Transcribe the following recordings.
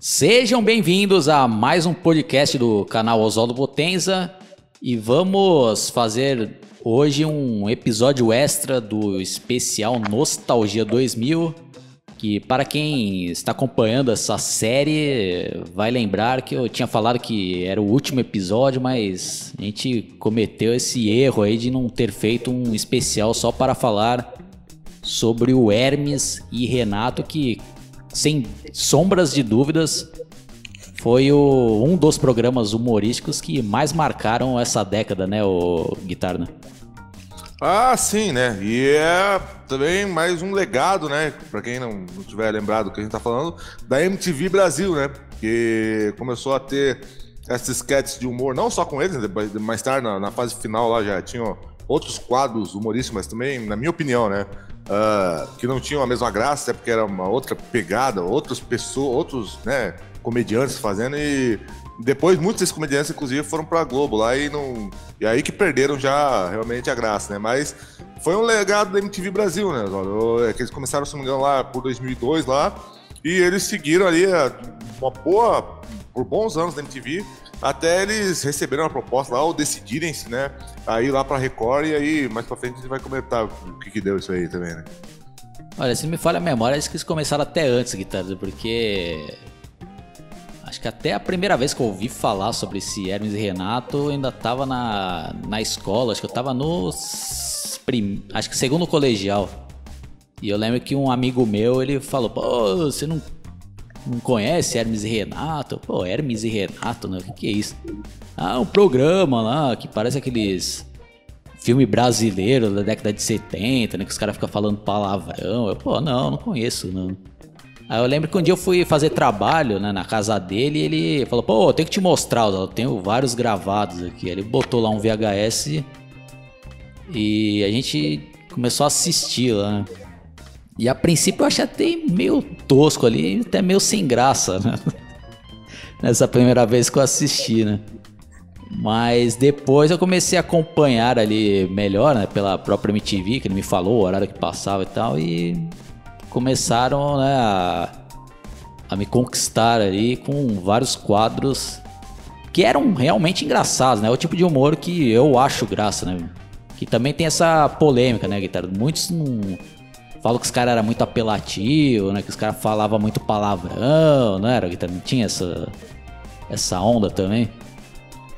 Sejam bem-vindos a mais um podcast do canal Oswaldo Potenza e vamos fazer hoje um episódio extra do especial Nostalgia 2000, que para quem está acompanhando essa série vai lembrar que eu tinha falado que era o último episódio, mas a gente cometeu esse erro aí de não ter feito um especial só para falar sobre o Hermes e Renato que sem sombras de dúvidas, foi o, um dos programas humorísticos que mais marcaram essa década, né, o Guitarna? Ah, sim, né? E é também mais um legado, né? Pra quem não, não tiver lembrado do que a gente tá falando, da MTV Brasil, né? Que começou a ter esses sketches de humor, não só com eles, né? mais tarde na, na fase final lá já tinham outros quadros humorísticos, mas também, na minha opinião, né? Uh, que não tinham a mesma graça, até porque era uma outra pegada, outras pessoas, outros né, comediantes fazendo e depois muitos desses comediantes inclusive foram para Globo lá e não e aí que perderam já realmente a graça, né? Mas foi um legado da MTV Brasil, né? É que eles começaram, se não me engano, lá por 2002 lá e eles seguiram ali é, uma boa por bons anos da MTV até eles receberam a proposta lá, ou decidirem-se, né? A ir lá pra Record e aí mais pra frente a gente vai comentar o que, que deu isso aí também, né? Olha, se me falha a memória, acho que eles começaram até antes, Guitarra, porque. Acho que até a primeira vez que eu ouvi falar sobre esse Hermes e Renato, eu ainda tava na, na escola, acho que eu tava no. Prim... Acho que segundo colegial. E eu lembro que um amigo meu, ele falou, pô, você não não conhece Hermes e Renato? Pô, Hermes e Renato, né? O que, que é isso? Ah, um programa lá que parece aqueles filme brasileiro da década de 70, né? Que os caras ficam falando palavrão. Eu, pô, não, não conheço, não. Aí eu lembro que um dia eu fui fazer trabalho né, na casa dele e ele falou, pô, eu tenho que te mostrar, eu tenho vários gravados aqui. Ele botou lá um VHS e a gente começou a assistir lá, né? E a princípio eu achei até meio tosco ali, até meio sem graça, né? Nessa primeira vez que eu assisti, né? Mas depois eu comecei a acompanhar ali melhor, né? Pela própria MTV, que ele me falou o horário que passava e tal, e começaram, né, a, a me conquistar ali com vários quadros que eram realmente engraçados, né? O tipo de humor que eu acho graça, né? Que também tem essa polêmica, né, guitarra? Muitos não Falam que os caras eram muito apelativos, né? Que os caras falavam muito palavrão, não era? Que também tinha essa, essa onda também.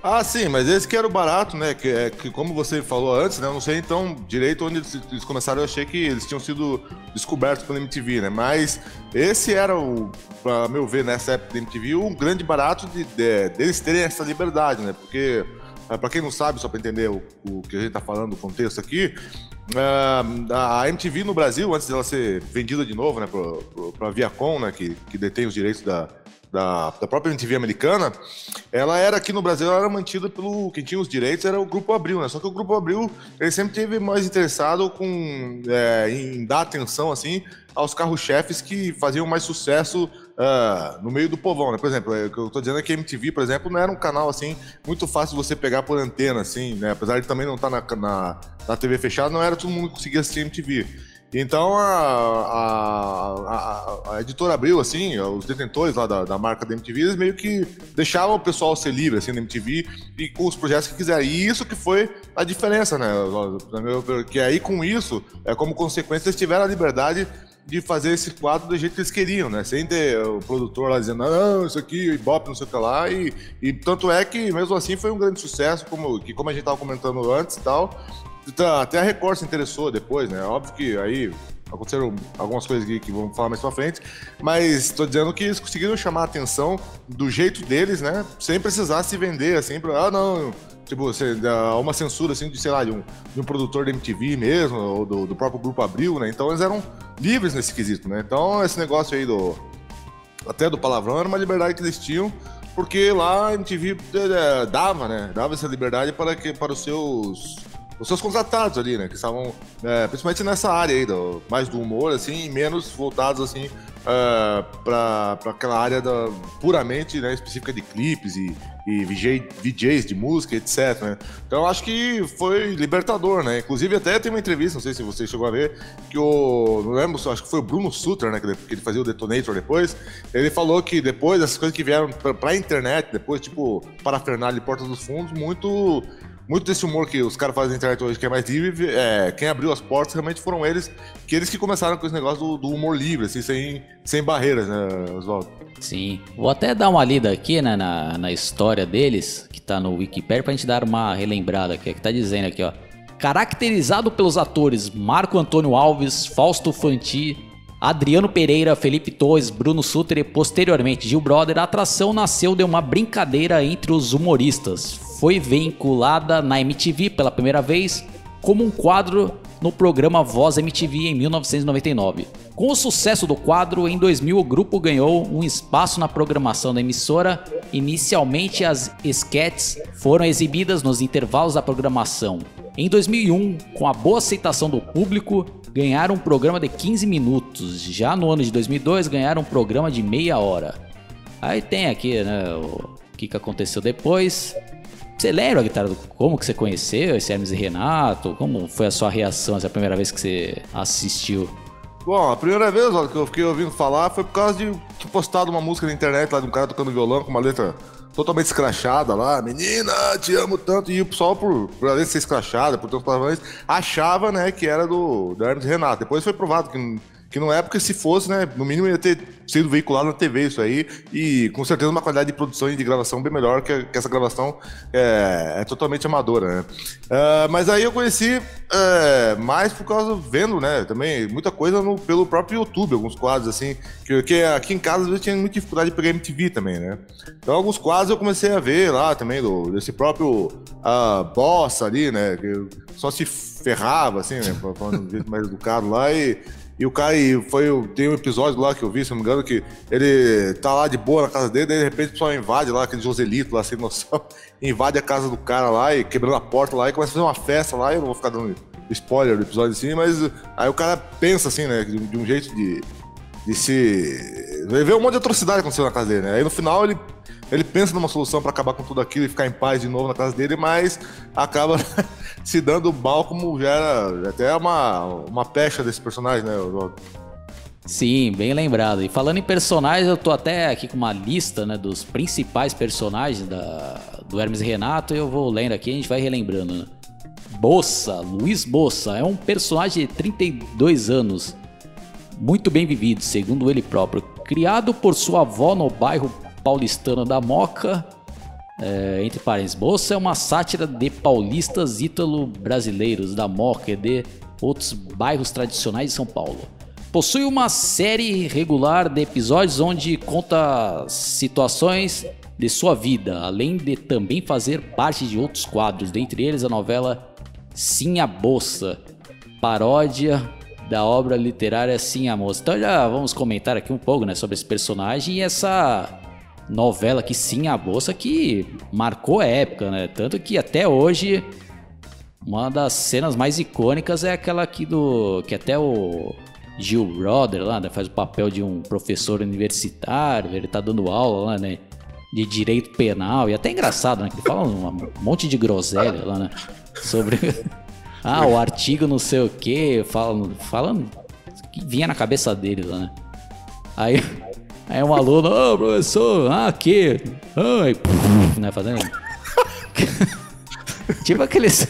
Ah, sim, mas esse que era o barato, né? Que, é, que como você falou antes, né? Eu não sei então direito onde eles, eles, começaram, eu achei que eles tinham sido descobertos pela MTV, né? Mas esse era o, pra meu ver, nessa época da MTV, um grande barato de, de, deles terem essa liberdade, né? Porque, para quem não sabe, só para entender o, o, que a gente tá falando, o contexto aqui, Uh, a MTV no Brasil, antes dela ser vendida de novo né, para a Viacom, né, que, que detém os direitos da, da, da, própria MTV americana, ela era aqui no Brasil, ela era mantida pelo. Quem tinha os direitos era o Grupo Abril, né? Só que o Grupo Abril ele sempre teve mais interessado com, é, em dar atenção assim aos carros-chefes que faziam mais sucesso uh, no meio do povão, né? Por exemplo, é, o que eu tô dizendo é que a MTV, por exemplo, não era um canal assim muito fácil de você pegar por antena, assim, né? Apesar de também não estar tá na, na, na TV fechada, não era todo mundo que conseguia assistir MTV. Então a, a, a, a, editora Abril, assim, os detentores lá da, da, marca da MTV, eles meio que deixavam o pessoal ser livre, assim, na MTV e com os projetos que quiserem. E isso que foi a diferença, né? Que aí com isso, é como consequência, eles tiveram a liberdade de fazer esse quadro do jeito que eles queriam, né? Sem ter o produtor lá dizendo, não, isso aqui, Ibope, não sei o que lá. E, e tanto é que, mesmo assim, foi um grande sucesso, como, que, como a gente estava comentando antes e tal. Até a Record se interessou depois, né? Óbvio que aí aconteceram algumas coisas que vamos falar mais pra frente, mas estou dizendo que eles conseguiram chamar a atenção do jeito deles, né? Sem precisar se vender, assim, pra, ah, não, tipo, você, uma censura, assim, de, sei lá, de um, de um produtor da MTV mesmo, ou do, do próprio Grupo Abril, né? Então eles eram livres nesse quesito, né? Então esse negócio aí do, até do palavrão era uma liberdade que eles tinham, porque lá a MTV é, dava, né? Dava essa liberdade para, que, para os seus os seus contratados ali, né? Que estavam, é, principalmente nessa área aí, do, mais do humor, assim, e menos voltados, assim, uh, para aquela área da, puramente né, específica de clipes e, e VJ, VJs de música, etc. Né? Então acho que foi libertador, né? Inclusive até tem uma entrevista, não sei se você chegou a ver, que o. Não lembro, acho que foi o Bruno Sutter, né? Que ele fazia o Detonator depois. Ele falou que depois, essas coisas que vieram pra, pra internet, depois, tipo, parafernália de Porta dos Fundos, muito muito desse humor que os caras fazem na internet hoje, que é mais livre, é, quem abriu as portas realmente foram eles, que eles que começaram com esse negócio do, do humor livre, assim, sem, sem barreiras, né, Oswaldo? Sim. Vou até dar uma lida aqui, né, na, na história deles, que tá no Wikipedia, pra gente dar uma relembrada aqui, que tá dizendo aqui, ó. Caracterizado pelos atores Marco Antônio Alves, Fausto Fanti, Adriano Pereira, Felipe Torres, Bruno Suter e posteriormente Gil Brother, a atração nasceu de uma brincadeira entre os humoristas foi vinculada na MTV pela primeira vez como um quadro no programa Voz MTV em 1999. Com o sucesso do quadro, em 2000 o grupo ganhou um espaço na programação da emissora. Inicialmente as sketches foram exibidas nos intervalos da programação. Em 2001, com a boa aceitação do público, ganharam um programa de 15 minutos. Já no ano de 2002, ganharam um programa de meia hora. Aí tem aqui, né, o que, que aconteceu depois. Você lembra, guitarra, como que você conheceu esse Hermes e Renato? Como foi a sua reação essa primeira vez que você assistiu? Bom, a primeira vez ó, que eu fiquei ouvindo falar foi por causa de que postado uma música na internet lá de um cara tocando violão com uma letra totalmente escrachada lá, menina, te amo tanto, e o pessoal, por, por além de ser escrachada, por tantos palavrões, achava, né, que era do, do Hermes Renato. Depois foi provado que que não é porque se fosse, né, no mínimo ia ter sido veiculado na TV isso aí, e com certeza uma qualidade de produção e de gravação bem melhor que, que essa gravação é, é, totalmente amadora, né. Uh, mas aí eu conheci é, mais por causa, vendo, né, também muita coisa no, pelo próprio YouTube, alguns quadros assim, que, que aqui em casa às vezes tinha muita dificuldade de pegar MTV também, né. Então alguns quadros eu comecei a ver lá também, do, desse próprio uh, Bossa ali, né, que só se ferrava, assim, né, falando de jeito mais educado lá, e e o cara, e foi, tem um episódio lá que eu vi, se não me engano, que ele tá lá de boa na casa dele, daí de repente o pessoal invade lá, aquele Joselito lá, sem noção, invade a casa do cara lá e quebrando a porta lá e começa a fazer uma festa lá. Eu não vou ficar dando spoiler do episódio assim, mas aí o cara pensa assim, né, de, de um jeito de, de se. Vê um monte de atrocidade acontecendo na casa dele, né? Aí no final ele ele pensa numa solução para acabar com tudo aquilo e ficar em paz de novo na casa dele, mas acaba se dando mal como já era até uma, uma pecha desse personagem, né? Sim, bem lembrado. E falando em personagens, eu tô até aqui com uma lista né, dos principais personagens da, do Hermes Renato e eu vou lendo aqui a gente vai relembrando. Né? Bossa, Luiz Bossa, é um personagem de 32 anos, muito bem vivido, segundo ele próprio. Criado por sua avó no bairro paulistano da Moca, é, entre parênteses, Bolsa é uma sátira de paulistas ítalo-brasileiros da Moca e de outros bairros tradicionais de São Paulo. Possui uma série regular de episódios onde conta situações de sua vida, além de também fazer parte de outros quadros, dentre eles a novela Sim a Bolsa, paródia da obra literária Sim a Moça. Então já vamos comentar aqui um pouco né, sobre esse personagem e essa novela que sim a bolsa que marcou a época, né? Tanto que até hoje uma das cenas mais icônicas é aquela aqui do que até o Gil Brother lá, né, faz o papel de um professor universitário, ele tá dando aula lá, né, de direito penal e até engraçado, né, que ele fala um monte de groselha lá, né, sobre ah, o artigo não sei o que, falando, falando que vinha na cabeça dele lá, né. Aí Aí um aluno, ô oh, professor, ah, aqui. Ai, né, fazendo. tipo aqueles.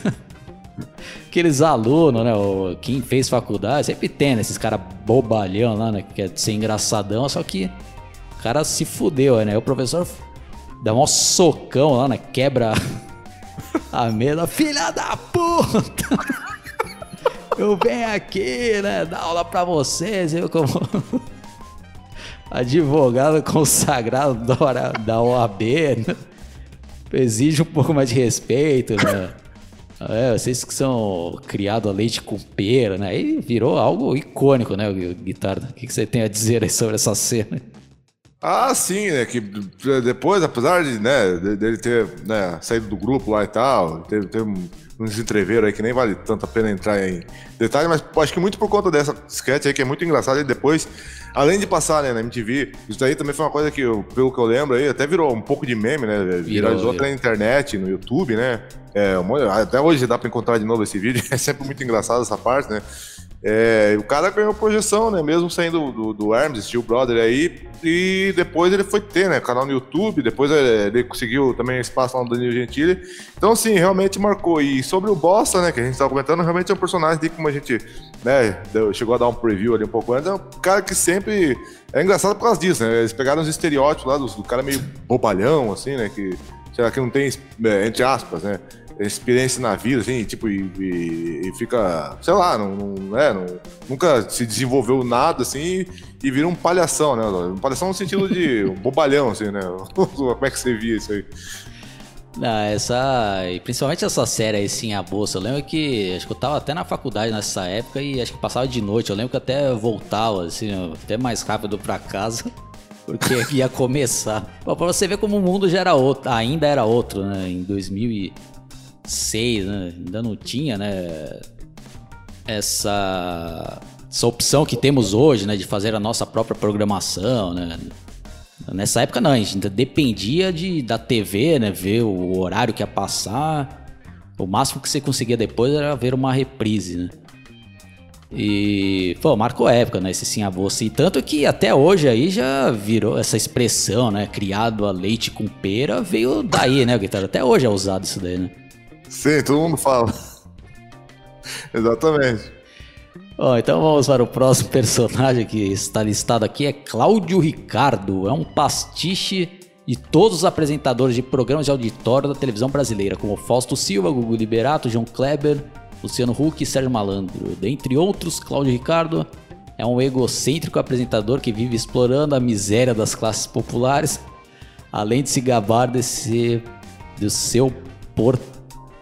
aqueles alunos, né? Quem fez faculdade, sempre tem, né, esses caras bobalhão lá, né? Que quer ser engraçadão, só que o cara se fudeu, né? O professor dá um socão lá, né? Quebra a mesa. Filha da puta! Eu venho aqui, né? Dar aula pra vocês, eu como advogado consagrado da, da OAB, né? exige um pouco mais de respeito, né? É, vocês que são criados a leite com pera, né? E virou algo icônico, né, Guitarra? O que você tem a dizer sobre essa cena? Ah, sim, né? Que depois, apesar de, né, dele ter né, saído do grupo lá e tal, teve, teve uns entreveros aí que nem vale tanto a pena entrar em detalhe, mas acho que muito por conta dessa sketch aí que é muito engraçada e depois, além de passar né, na MTV, isso daí também foi uma coisa que, eu, pelo que eu lembro aí, até virou um pouco de meme, né? Viralizou até na internet, no YouTube, né? É, até hoje dá pra encontrar de novo esse vídeo, é sempre muito engraçado essa parte, né? É, o cara ganhou projeção, né? Mesmo saindo do, do Arms, Steel Brother aí. E depois ele foi ter, né? Canal no YouTube. Depois ele, ele conseguiu também espaço lá no Danilo Gentili. Então, sim, realmente marcou. E sobre o Bossa, né? Que a gente estava comentando, realmente é um personagem de como a gente, né? Chegou a dar um preview ali um pouco antes. É um cara que sempre. É engraçado por causa disso, né? Eles pegaram os estereótipos lá do, do cara meio bobalhão, assim, né? Que, sei lá, que não tem, é, entre aspas, né? Experiência na vida, assim, tipo, e, e, e fica, sei lá, não, não, é, não, nunca se desenvolveu nada, assim, e vira um palhação, né? Um palhação no sentido de um bobalhão, assim, né? Como é que você via isso aí? Não, essa. E principalmente essa série aí, sim, a bolsa. Eu lembro que. Acho que eu tava até na faculdade nessa época e acho que passava de noite. Eu lembro que até voltava, assim, até mais rápido pra casa. Porque ia começar. Bom, pra você ver como o mundo já era outro, ainda era outro, né? Em 2000 e 6, né? Ainda não tinha, né? Essa, essa opção que temos hoje, né? De fazer a nossa própria programação, né? Nessa época não, a gente ainda dependia de, da TV, né? Ver o horário que ia passar. O máximo que você conseguia depois era ver uma reprise, né? E, marcou época, né? Esse sim a você. E tanto que até hoje aí já virou essa expressão, né? Criado a leite com pera, veio daí, né, guitarra? Até hoje é usado isso daí, né? Sim, todo mundo fala. Exatamente. Então vamos para o próximo personagem que está listado aqui, é Cláudio Ricardo. É um pastiche de todos os apresentadores de programas de auditório da televisão brasileira, como Fausto Silva, Gugu Liberato, João Kleber, Luciano Huck e Sérgio Malandro. Dentre outros, Cláudio Ricardo é um egocêntrico apresentador que vive explorando a miséria das classes populares, além de se gabar desse, do seu porto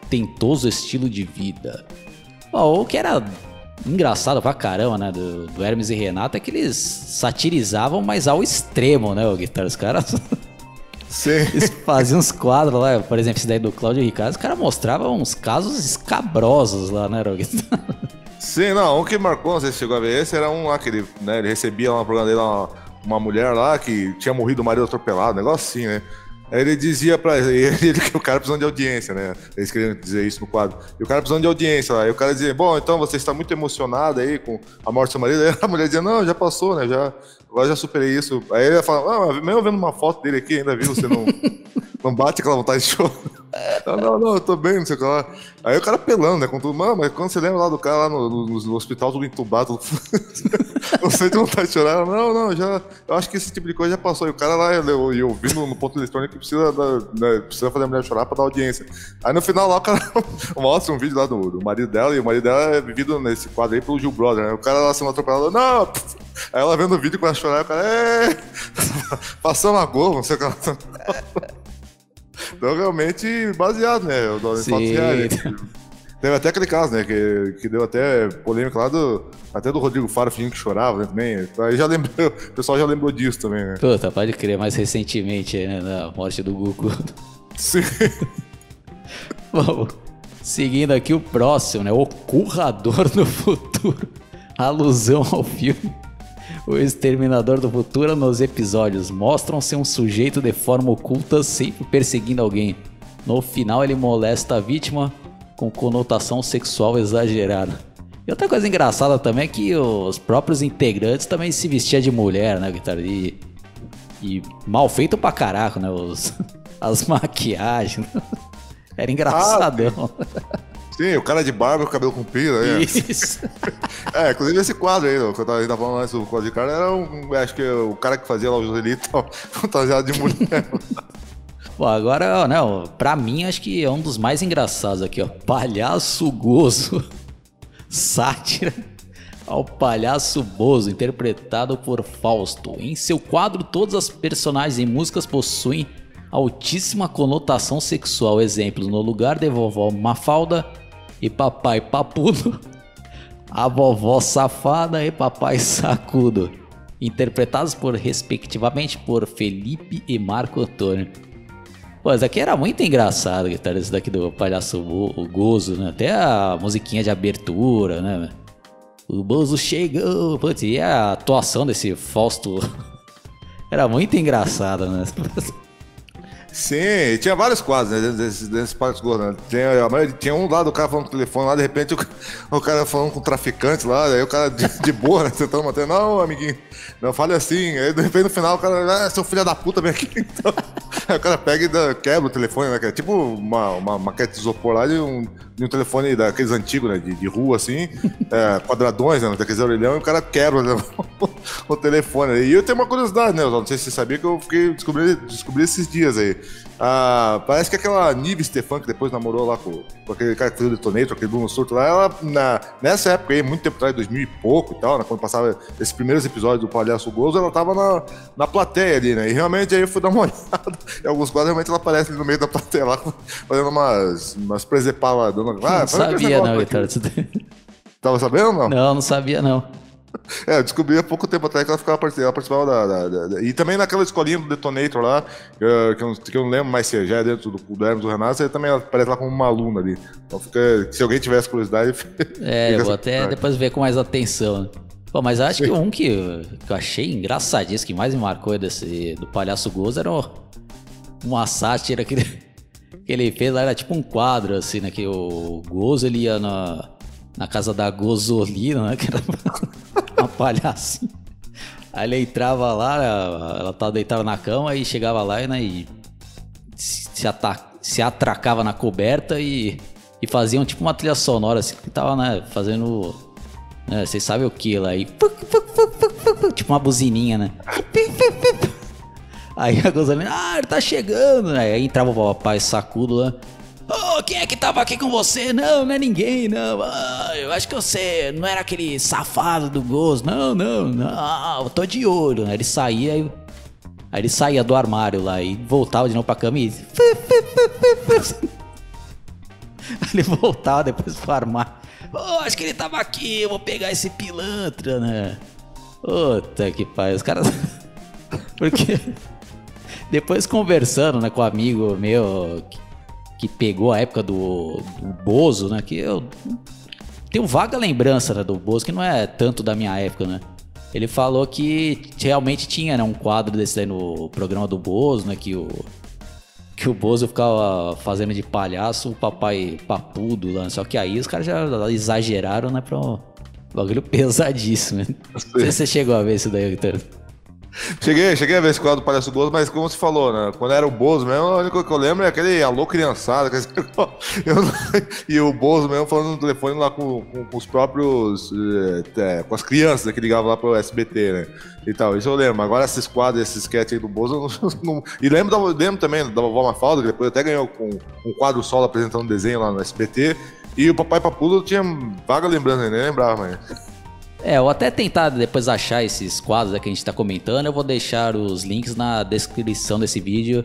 tentoso estilo de vida. Bom, o que era engraçado pra caramba, né, do, do, Hermes e Renato é que eles satirizavam, mas ao extremo, né, o guitarra. Os caras. Sim. Eles faziam uns quadros lá, por exemplo, esse daí do Cláudio Ricardo, os caras mostravam uns casos escabrosos lá, né, Roguito? Sim, não, o que marcou, não sei se chegou a ver esse, era um lá que ele, né, ele recebia lá no programa dele uma, uma mulher lá que tinha morrido o marido atropelado, um negócio assim, né? Aí ele dizia pra ele que o cara precisando de audiência, né? Eles queriam dizer isso no quadro. E o cara precisando de audiência lá. Aí o cara dizia, bom, então você está muito emocionado aí com a morte do seu marido. Aí a mulher dizia, não, já passou, né? Já, agora já superei isso. Aí ele fala, ah, mesmo vendo uma foto dele aqui, ainda viu, você não, não bate aquela vontade de chorar. Não, não, não, eu tô bem, não sei o que lá. Aí o cara pelando, né? Com tudo, mano, mas quando você lembra lá do cara lá no, no, no hospital, tudo entubado, não sei de vontade de chorar. Não, não, já. Eu acho que esse tipo de coisa já passou. E o cara lá, eu, eu vi no, no ponto eletrônico que precisa, da, né, precisa fazer a mulher chorar pra dar audiência. Aí no final lá o cara mostra um vídeo lá do, do marido dela, e o marido dela é vivido nesse quadro aí pelo Gil Brother, né? O cara lá sendo atropelado, não! Aí ela vendo o vídeo com a chorar, o cara, é. Passando a Globo, não sei o que ela. Então, realmente, baseado, né? O Sim. Fatos reais? Teve até aquele caso, né? Que, que deu até polêmica lá do. Até do Rodrigo Faro fingindo que chorava né, também. Aí já lembrou, o pessoal já lembrou disso também, né? Puta, pode crer, mais recentemente, né? Na morte do Goku. Sim. Bom, seguindo aqui o próximo, né? O Currador do Futuro. Alusão ao filme o Exterminador do Futuro nos episódios mostram ser um sujeito de forma oculta sempre perseguindo alguém. No final ele molesta a vítima com conotação sexual exagerada. E outra coisa engraçada também é que os próprios integrantes também se vestiam de mulher, né, guitarra? E, e mal feito pra caraca, né? Os, as maquiagens. Era engraçadão. Ah, Sim, o cara de barba com cabelo comprido. Né? Isso. é, inclusive esse quadro aí, que eu tava falando antes do quadro de cara, era um, acho que o cara que fazia lá o Joselito fantasiado de mulher. Bom, agora, né, pra mim, acho que é um dos mais engraçados aqui, ó. Palhaço Gozo. Sátira ao palhaço Bozo, interpretado por Fausto. Em seu quadro, todas as personagens e músicas possuem altíssima conotação sexual. Exemplos: no lugar de vovó Mafalda, e papai papudo, a vovó safada e papai sacudo. interpretados por, respectivamente, por Felipe e Marco Antônio. Pô, isso daqui era muito engraçado, guitarra, esse daqui do Palhaço o Gozo, né? Até a musiquinha de abertura, né? O Bozo chegou! Putz, e a atuação desse Fausto era muito engraçada, né? Sim, tinha vários quadros, né? Desses, desses parques gordos, né? Tinha, tinha um lá do cara falando com o telefone lá, de repente o, o cara falando com o traficante lá, aí o cara de, de boa, né? Tentando manter, não, amiguinho, não fale assim. Aí de repente no final o cara, ah, seu filho da puta, vem aqui. Então, aí o cara pega e quebra o telefone, né? É tipo uma, uma maquete de isopor lá de um de um telefone daqueles antigos, né? De, de rua, assim, é, quadradões, né? Daqueles orelhão, e o cara quebra né, o, telefone. E eu tenho uma curiosidade, né? Eu não sei se você sabia que eu fiquei descobri, descobri esses dias aí. Ah, parece que aquela Nive Stefan, que depois namorou lá com, com aquele cara que fez o Detonator, aquele Bruno Surto lá, ela, na, nessa época aí, muito tempo atrás, 2000 e pouco e tal, né, quando passava esses primeiros episódios do Palhaço Gozo, ela tava na, na plateia ali, né? E realmente aí eu fui dar uma olhada. Em alguns quadros, realmente ela aparece ali no meio da plateia lá, fazendo umas, umas presepadas, dando. Ah, não sabia, não, Ricardo. Tava sabendo não? Não, não sabia, não. É, eu descobri há pouco tempo atrás que ela, ficava, ela participava da, da, da, da, E também naquela escolinha do Detonator lá, que eu, que eu, que eu não lembro mais se já é dentro do, do Hermes do Renato, você também aparece lá como uma aluna ali. Então fica. Se alguém tivesse curiosidade. É, eu vou até depois ver com mais atenção. Né? Pô, mas acho que um que, que eu achei engraçadíssimo, que mais me marcou desse, do Palhaço Gozo era o, uma sátira que ele, que ele fez lá, era tipo um quadro, assim, né? Que o Gozo ele ia na, na casa da Gozolina, né? Que era uma palhacinha. Aí ele entrava lá, ela tava deitada na cama e chegava lá né, e se, ata se atracava na coberta e, e faziam tipo uma trilha sonora assim que tava, né, fazendo. Né, vocês sabem o que lá aí? Tipo uma buzininha, né? Aí a Gozolina, ah, ele tá chegando, né? Aí entrava o papai sacudo lá. Quem é que tava aqui com você? Não, não é ninguém, não. Ah, eu acho que você não era aquele safado do gozo. Não, não, não. Eu tô de olho. Aí ele saía e. Aí ele saía do armário lá e voltava de novo pra cama e. ele voltava depois pro armário. Oh, acho que ele tava aqui, eu vou pegar esse pilantra, né? Puta que pariu, os caras. Porque. Depois conversando né, com um amigo meu que pegou a época do, do Bozo, né? Que eu tenho vaga lembrança né, do Bozo, que não é tanto da minha época, né? Ele falou que realmente tinha né, um quadro desse aí no programa do Bozo, né? Que o, que o Bozo ficava fazendo de palhaço o papai papudo lá. Só que aí os caras já exageraram, né? Pra um bagulho pesadíssimo. Né? Não sei se você chegou a ver isso daí, Vitor. Cheguei, cheguei a ver esse quadro do Palhaço Bozo, mas como você falou, né? Quando era o Bozo mesmo, única coisa que eu lembro é aquele alô criançada. Eu, e o Bozo mesmo falando no telefone lá com, com, com os próprios. É, com as crianças que ligavam lá pro SBT, né? E tal, isso eu lembro. Agora esses quadros, esses sketch aí do Bozo, não, não, E lembro, lembro também da Vovó Mafalda, que depois até ganhou com um quadro solo apresentando um desenho lá no SBT. E o Papai Papudo tinha vaga lembrança, nem lembrava, mas. É, eu até tentar depois achar esses quadros que a gente está comentando, eu vou deixar os links na descrição desse vídeo.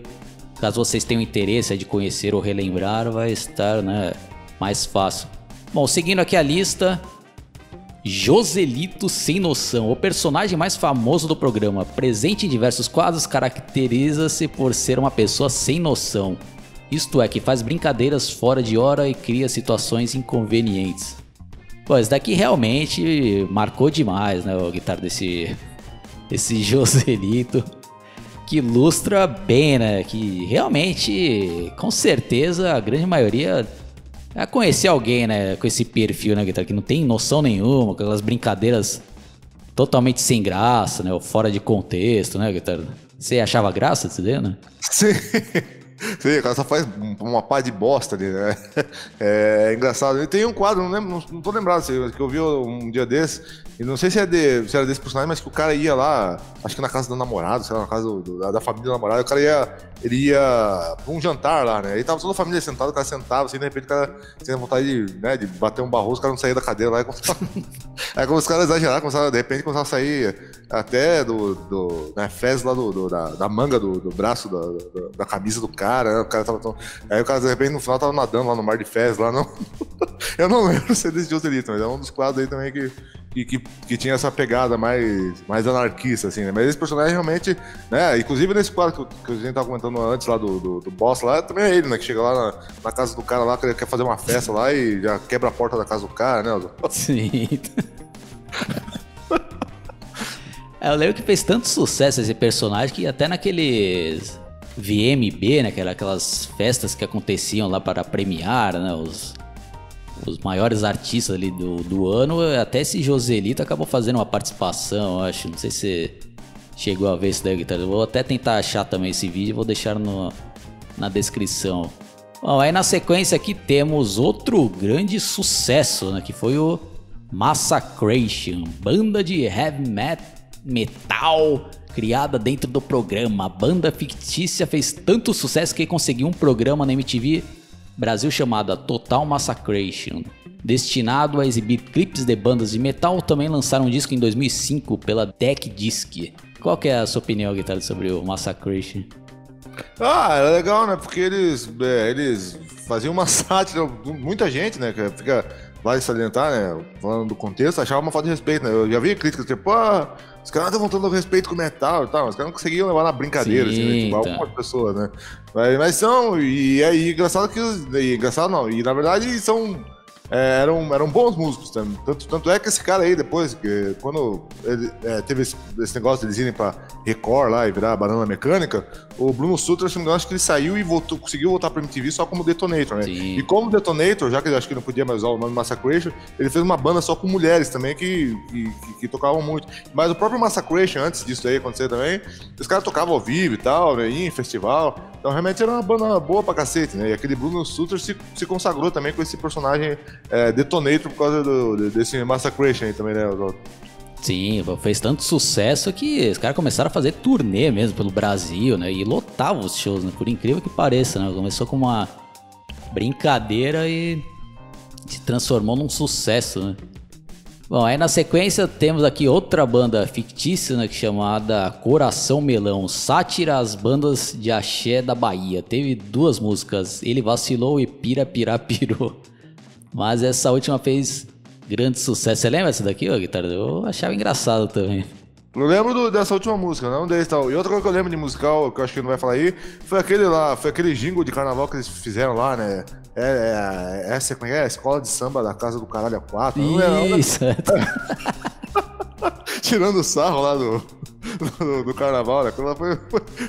Caso vocês tenham interesse de conhecer ou relembrar, vai estar né, mais fácil. Bom, seguindo aqui a lista, Joselito Sem Noção, o personagem mais famoso do programa, presente em diversos quadros, caracteriza-se por ser uma pessoa sem noção. Isto é, que faz brincadeiras fora de hora e cria situações inconvenientes. Pô, esse daqui realmente marcou demais, né? O guitarra desse, esse Joselito. Que ilustra bem, né? Que realmente, com certeza, a grande maioria é conhecer alguém, né? Com esse perfil, né, guitarra? Que não tem noção nenhuma, aquelas brincadeiras totalmente sem graça, né? Ou fora de contexto, né, guitarra? Você achava graça disso né? Sim. Sim, o cara só faz uma pá de bosta ali, né? É, engraçado. E tem um quadro, não, lembro, não tô lembrado, que eu vi um dia desse, e não sei se, é de, se era desse personagem, mas que o cara ia lá, acho que na casa do namorado, sei lá, na casa do, da, família do namorado, o cara ia, ele ia pra um jantar lá, né? E tava toda a família sentada, o cara sentava, assim, de repente o cara tinha vontade de, né, de bater um barroso, o cara não saía da cadeira lá e começava... Aí como os caras exageraram, começaram, de repente começava a sair até do, do né, fezes lá do, do da, da, manga do, do braço da, da, camisa do cara, né? O cara tava tão... Aí o cara, de repente, no final tava nadando lá no mar de fezes lá, não... Eu não lembro se é desse Joselito, mas é um dos quadros aí também que que, que, que, tinha essa pegada mais, mais anarquista, assim, né? Mas esse personagem realmente, né? Inclusive nesse quadro que, que a gente tava comentando antes lá do, do, do, boss lá, também é ele, né? Que chega lá na, na casa do cara lá, que ele quer fazer uma festa lá e já quebra a porta da casa do cara, né? Sim. eu lembro que fez tanto sucesso esse personagem que até naqueles VMB, né? Aquelas festas que aconteciam lá para premiar, né? Os os maiores artistas ali do, do ano, até esse Joselito acabou fazendo uma participação, acho. Não sei se chegou a ver isso daí, Guitarra. Vou até tentar achar também esse vídeo, vou deixar no, na descrição. Bom, aí na sequência aqui temos outro grande sucesso, né? Que foi o Massacration, banda de heavy metal criada dentro do programa. A banda fictícia fez tanto sucesso que conseguiu um programa na MTV Brasil chamada Total Massacration. Destinado a exibir clipes de bandas de metal, também lançaram um disco em 2005 pela Deck Disc. Qual que é a sua opinião, Guitarra, sobre o Massacration? Ah, era legal, né? Porque eles, é, eles faziam uma sátira, muita gente, né? Que fica vale salientar, né? Falando do contexto, achava uma falta de respeito, né? Eu já vi críticas tipo, ah, os caras estão voltando ao respeito com o metal e tal, os caras não conseguiam levar na brincadeira, Sim, assim, né? Tipo, tá. algumas pessoas, né? Mas, mas são, e é engraçado que. E, engraçado não, e na verdade são é, eram, eram bons músicos também. Tanto, tanto é que esse cara aí, depois, quando ele, é, teve esse, esse, negócio de eles irem pra Record lá e virar banana mecânica, o Bruno Sutra, se não me engano, acho que ele saiu e voltou, conseguiu voltar pra MTV só como Detonator, né? Sim. E como Detonator, já que ele acho que não podia mais usar o nome Massacration, ele fez uma banda só com mulheres também que, que, que, que tocavam muito. Mas o próprio Massacration, antes disso aí acontecer também, os caras tocavam ao vivo e tal, né? em festival. Então realmente era uma banda boa pra cacete, né? E aquele Bruno Sutra se, se consagrou também com esse personagem é, Detonator por causa do, desse Massacration aí também, né? Sim, fez tanto sucesso que os caras começaram a fazer turnê mesmo pelo Brasil, né? E lotavam os shows, né? Por incrível que pareça, né? Começou com uma brincadeira e se transformou num sucesso, né? Bom, aí na sequência temos aqui outra banda fictícia, né, é chamada Coração Melão, sátira às bandas de axé da Bahia. Teve duas músicas, Ele Vacilou e Pira Pira Pirou. Mas essa última fez grande sucesso. Você lembra essa daqui, ô guitarra? Eu achava engraçado também. Eu lembro do, dessa última música, não desse tal. E outra coisa que eu lembro de musical, que eu acho que não vai falar aí, foi aquele lá, foi aquele jingle de carnaval que eles fizeram lá, né? É, é, essa, como é, é? Escola de samba da Casa do Caralho 4. Isso, é, Tirando o sarro lá do, do, do carnaval, né? Foi, foi,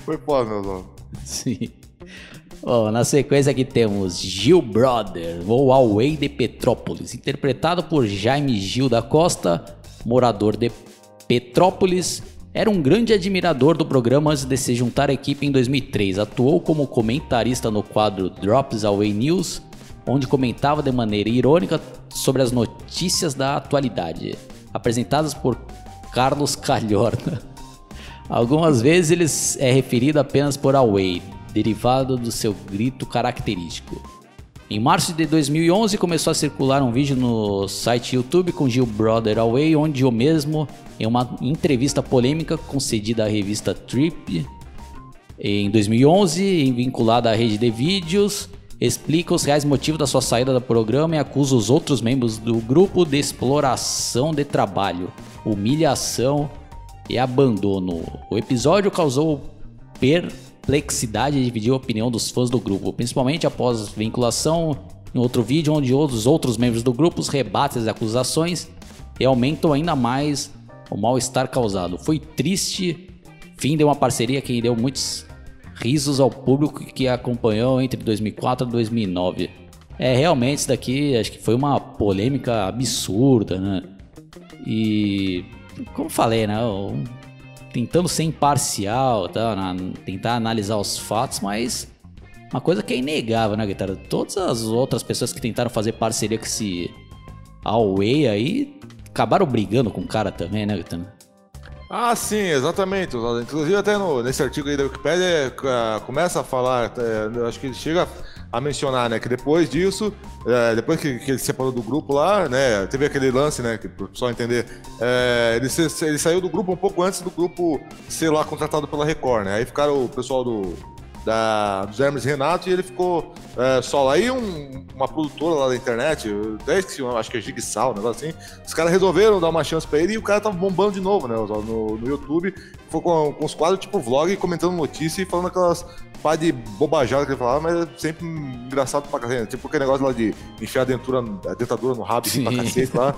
foi foda, meu irmão. Sim. Oh, na sequência aqui temos Gil Brother, ou Away de Petrópolis, interpretado por Jaime Gil da Costa, morador de Petrópolis. Era um grande admirador do programa antes de se juntar à equipe em 2003. Atuou como comentarista no quadro Drops Away News, onde comentava de maneira irônica sobre as notícias da atualidade, apresentadas por Carlos Calhorna. Algumas vezes ele é referido apenas por Away, derivado do seu grito característico. Em março de 2011 começou a circular um vídeo no site YouTube com Gil Brother Away, onde o mesmo, em uma entrevista polêmica concedida à revista Trip, em 2011, vinculada à rede de vídeos, explica os reais motivos da sua saída do programa e acusa os outros membros do grupo de exploração de trabalho, humilhação e abandono. O episódio causou per perplexidade de dividir a opinião dos fãs do grupo, principalmente após vinculação em outro vídeo onde os outros membros do grupo rebatem as acusações e aumentam ainda mais o mal-estar causado. Foi triste, fim de uma parceria que deu muitos risos ao público que acompanhou entre 2004 e 2009. É, realmente isso daqui acho que foi uma polêmica absurda, né? E como falei, né? Tentando ser imparcial, tá, na, tentar analisar os fatos, mas uma coisa que é inegável, né, Guitarra? Todas as outras pessoas que tentaram fazer parceria com esse Huawei aí acabaram brigando com o cara também, né, Guitarra? Ah, sim, exatamente. Inclusive até no, nesse artigo aí da Wikipedia uh, começa a falar, uh, acho que ele chega mencionar, né, que depois disso, é, depois que, que, ele se separou do grupo lá, né, teve aquele lance, né, que pro pessoal entender, é, ele, se, ele, saiu do grupo um pouco antes do grupo ser lá contratado pela Record, né, aí ficaram o pessoal do da, dos Hermes Renato e ele ficou é, solo. Aí um, uma produtora lá da internet, até esqueci, acho que é Jigsaw, um negócio assim, os caras resolveram dar uma chance pra ele e o cara tava bombando de novo, né? No, no YouTube. Foi com, com os quadros tipo vlog, comentando notícia e falando aquelas pá de bobajada que ele falava, mas é sempre engraçado pra cacete. Tipo aquele negócio lá de enfiar a, dentura, a dentadura no rabo assim, pra cacete lá.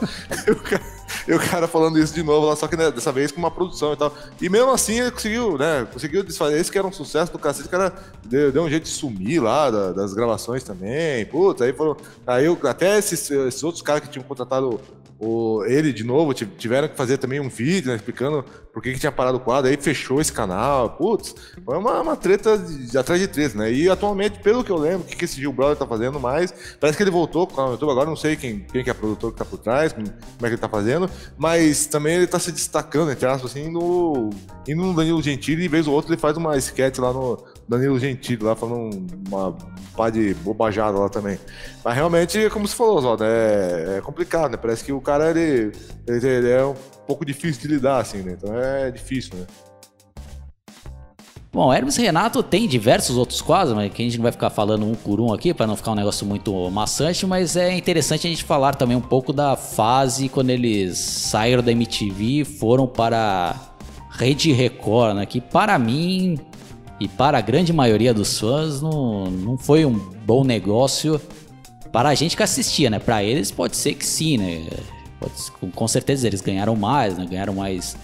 e, o cara, e o cara falando isso de novo lá, só que né, dessa vez com uma produção e tal. E mesmo assim ele conseguiu, né? Conseguiu desfazer. Esse que era um sucesso do cacete, o cara deu, deu um jeito de sumir lá da, das gravações também. Puta, aí foram. Aí eu, até esses, esses outros caras que tinham contratado o, ele de novo, tiveram que fazer também um vídeo né, explicando por que, que, tinha parado o quadro, aí fechou esse canal. Putz, foi uma, uma treta de, de atrás de treta, né? E atualmente, pelo que eu lembro, o que, que esse Gil Brother tá fazendo mais, parece que ele voltou com o YouTube agora, não sei quem, quem que é o produtor que tá por trás, como, é que ele tá fazendo, mas também ele tá se destacando, entre aspas, assim, no, indo no Danilo Gentili e vez ou outra ele faz uma sketch lá no Danilo Gentili, lá falando uma pá de bobajada lá também. Mas realmente, como você falou, Zó, é, é complicado, né? Parece que o cara, ele, ele, ele é um pouco difícil de lidar, assim, né? Então é difícil, né? Bom, Hermes Renato tem diversos outros quadros, mas que a gente não vai ficar falando um por um aqui para não ficar um negócio muito maçante, mas é interessante a gente falar também um pouco da fase quando eles saíram da MTV e foram para Rede Record, né? Que para mim e para a grande maioria dos fãs não, não foi um bom negócio para a gente que assistia, né? Para eles pode ser que sim, né? Pode, com certeza eles ganharam mais, né? Ganharam mais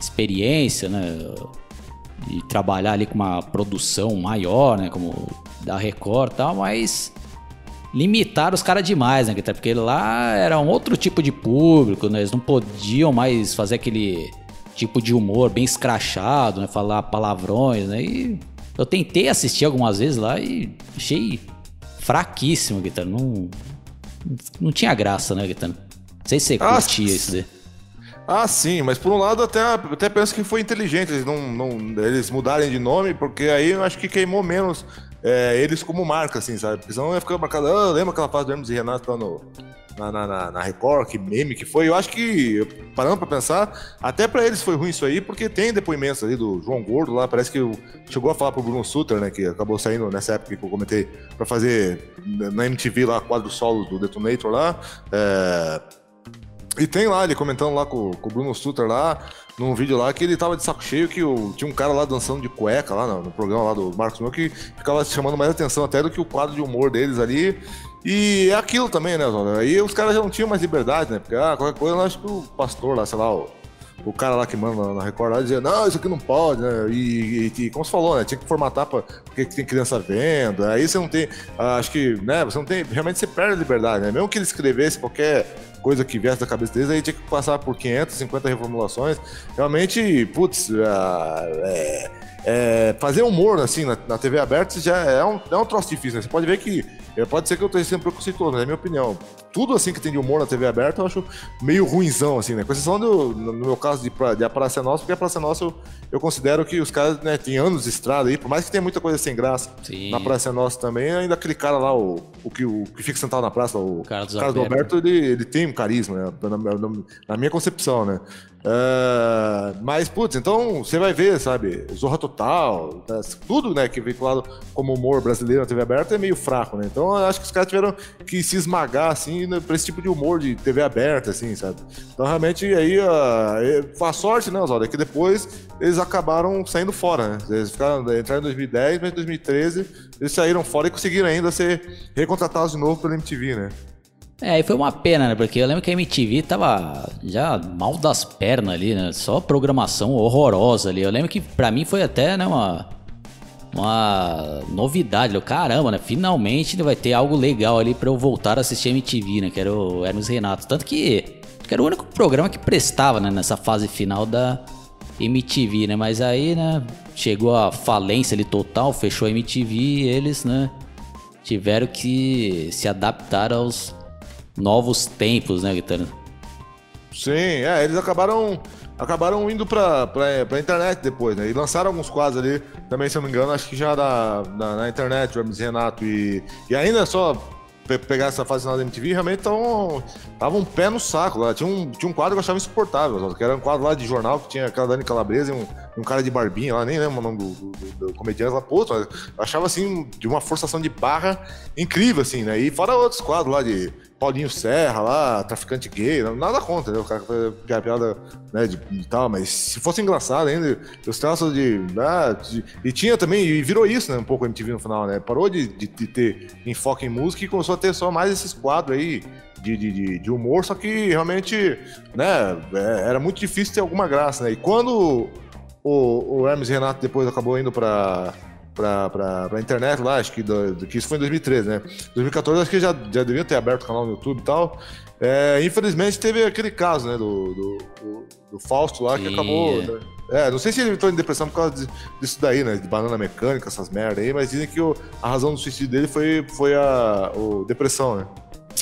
experiência, né? E trabalhar ali com uma produção maior, né? Como da Record e tal, mas limitaram os caras demais, né? Porque lá era um outro tipo de público, né? Eles não podiam mais fazer aquele tipo de humor bem escrachado, né? Falar palavrões, né? E eu tentei assistir algumas vezes lá e achei fraquíssimo, Guitarra. Não, não tinha graça, né, Guitarra? Não sei se você ah, curtia isso daí. Ah, sim, mas por um lado até, até penso que foi inteligente eles, não, não, eles mudarem de nome, porque aí eu acho que queimou menos é, eles como marca, assim, sabe? Porque senão ia ficar marcado. Ah, lembra aquela fase do Hermes e Renato lá no, na, na, na, Record, que meme que foi. Eu acho que, parando pra pensar, até pra eles foi ruim isso aí, porque tem depoimentos ali do João Gordo lá, parece que chegou a falar pro Bruno Sutter, né, que acabou saindo nessa época que eu comentei, pra fazer na MTV lá, quadro solos do Detonator lá. É... E tem lá, ele comentando lá com, com o Bruno Sutter lá, num vídeo lá, que ele tava de saco cheio, que o, tinha um cara lá dançando de cueca lá no, no programa lá do Marcos Meu, que ficava chamando mais atenção até do que o quadro de humor deles ali. E é aquilo também, né, Zona? Aí os caras já não tinham mais liberdade, né? Porque, ah, qualquer coisa, eu acho que o pastor lá, sei lá, o, o cara lá que manda na Record lá dizia, não, isso aqui não pode, né? E, e, e, como você falou, né? Tinha que formatar pra, porque tem criança vendo. Aí você não tem. Ah, acho que, né? Você não tem. Realmente você perde a liberdade, né? Mesmo que ele escrevesse qualquer coisa que viesse da cabeça deles, aí tinha que passar por 550 reformulações. Realmente, putz, ah, é, é, fazer humor assim na, na, TV aberta já é um, é um troço difícil, né? Você pode ver que pode ser que eu esteja sendo preconceituoso, mas é minha opinião. Tudo assim que tem de humor na TV aberta eu acho meio ruinzão, assim, né? Com exceção do, no meu caso de, de A Praça é Nossa, porque A Praça é Nossa eu, eu considero que os caras né, têm anos de estrada aí, por mais que tenha muita coisa sem graça Sim. na Praça é Nossa também, ainda aquele cara lá, o, o, que, o que fica sentado na praça, o Carlos, Carlos Alberto, ele, ele tem um carisma, né? na, na, na minha concepção, né? Uh, mas, putz, então você vai ver, sabe, Zorra Total, né, tudo, né, que é veiculado como humor brasileiro na TV aberta é meio fraco, né? Então eu acho que os caras tiveram que se esmagar, assim, pra esse tipo de humor de TV aberta, assim, sabe? Então realmente aí uh, a sorte, né, Oswaldo, é que depois eles acabaram saindo fora, né? Eles ficaram, entraram em 2010, mas em 2013 eles saíram fora e conseguiram ainda ser recontratados de novo pela MTV, né? É, e foi uma pena, né? Porque eu lembro que a MTV tava já mal das pernas ali, né? Só programação horrorosa ali. Eu lembro que pra mim foi até, né, uma, uma novidade. Eu, caramba, né? Finalmente vai ter algo legal ali pra eu voltar a assistir MTV, né? Que era o Hermes Renato. Tanto que, que era o único programa que prestava, né? Nessa fase final da MTV, né? Mas aí, né? Chegou a falência ali total, fechou a MTV e eles, né? Tiveram que se adaptar aos novos tempos, né, Guitarra? Sim, é, eles acabaram acabaram indo pra, pra, pra internet depois, né? E lançaram alguns quadros ali, também, se eu não me engano, acho que já da, da na internet, o Hermes Renato e, e ainda só pe pegar essa fase final da MTV, realmente tavam, tava um pé no saco lá. Tinha um, tinha um quadro que eu achava insuportável, que era um quadro lá de jornal que tinha aquela Dani Calabresa e um, um cara de barbinha lá, nem lembro o nome do, do, do comediante lá, pô, eu achava assim, de uma forçação de barra incrível, assim, né? E fora outros quadros lá de Paulinho Serra lá, traficante gay, nada contra, né? O cara que a piada, né, de, de, tal, mas se fosse engraçado ainda, os traços de, ah, de, E tinha também, e virou isso, né? Um pouco a MTV no final, né? Parou de, de, de, ter enfoque em música e começou a ter só mais esses quadros aí de, de, de humor, só que realmente, né, é, era muito difícil ter alguma graça, né? E quando o, o Hermes Renato depois acabou indo para pra, pra, pra internet lá, acho que, do, que isso foi em 2013, né? 2014 acho que já, já deviam ter aberto o canal no YouTube e tal. É, infelizmente teve aquele caso, né, do, do, do, do Fausto lá, Sim. que acabou. Né? É, não sei se ele entrou em depressão por causa disso daí, né? De banana mecânica, essas merda aí, mas dizem que o, a razão do suicídio dele foi, foi a o, depressão, né?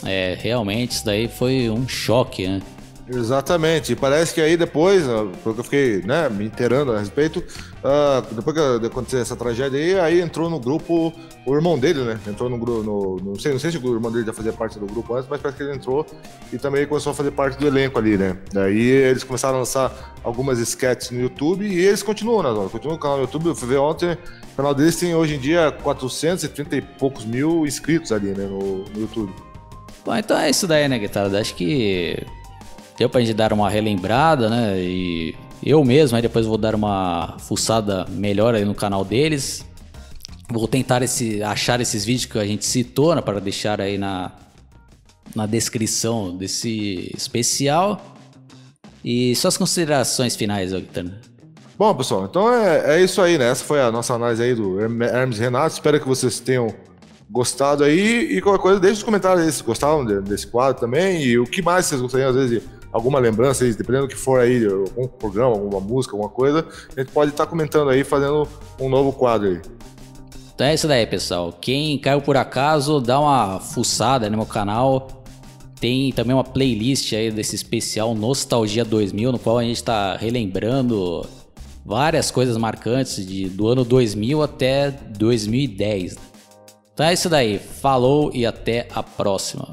É, realmente, isso daí foi um choque, né? Exatamente. E parece que aí depois, porque eu fiquei né, me inteirando a respeito, uh, depois que aconteceu essa tragédia aí, aí entrou no grupo o irmão dele, né? Entrou no grupo. No, não, sei, não sei se o irmão dele já fazia parte do grupo antes, mas parece que ele entrou e também começou a fazer parte do elenco ali, né? Daí eles começaram a lançar algumas sketches no YouTube e eles continuam, né? Continuam no canal no YouTube. Eu fui ver ontem, o canal deles tem hoje em dia 430 e poucos mil inscritos ali, né? No, no YouTube. Bom, então é isso daí, né, guitarra? Acho que deu pra gente dar uma relembrada, né? E eu mesmo, aí depois vou dar uma fuçada melhor aí no canal deles. Vou tentar esse, achar esses vídeos que a gente citou, né, para deixar aí na, na descrição desse especial. E suas considerações finais, Victor? Bom, pessoal, então é, é isso aí, né? Essa foi a nossa análise aí do Hermes Renato. Espero que vocês tenham gostado aí. E qualquer coisa, deixe nos comentários aí se gostaram desse quadro também. E o que mais vocês gostariam, às vezes, de alguma lembrança, dependendo do que for aí, algum programa, alguma música, alguma coisa, a gente pode estar tá comentando aí, fazendo um novo quadro aí. Então é isso daí, pessoal. Quem caiu por acaso, dá uma fuçada no meu canal. Tem também uma playlist aí desse especial Nostalgia 2000, no qual a gente está relembrando várias coisas marcantes de, do ano 2000 até 2010. Então é isso daí. Falou e até a próxima.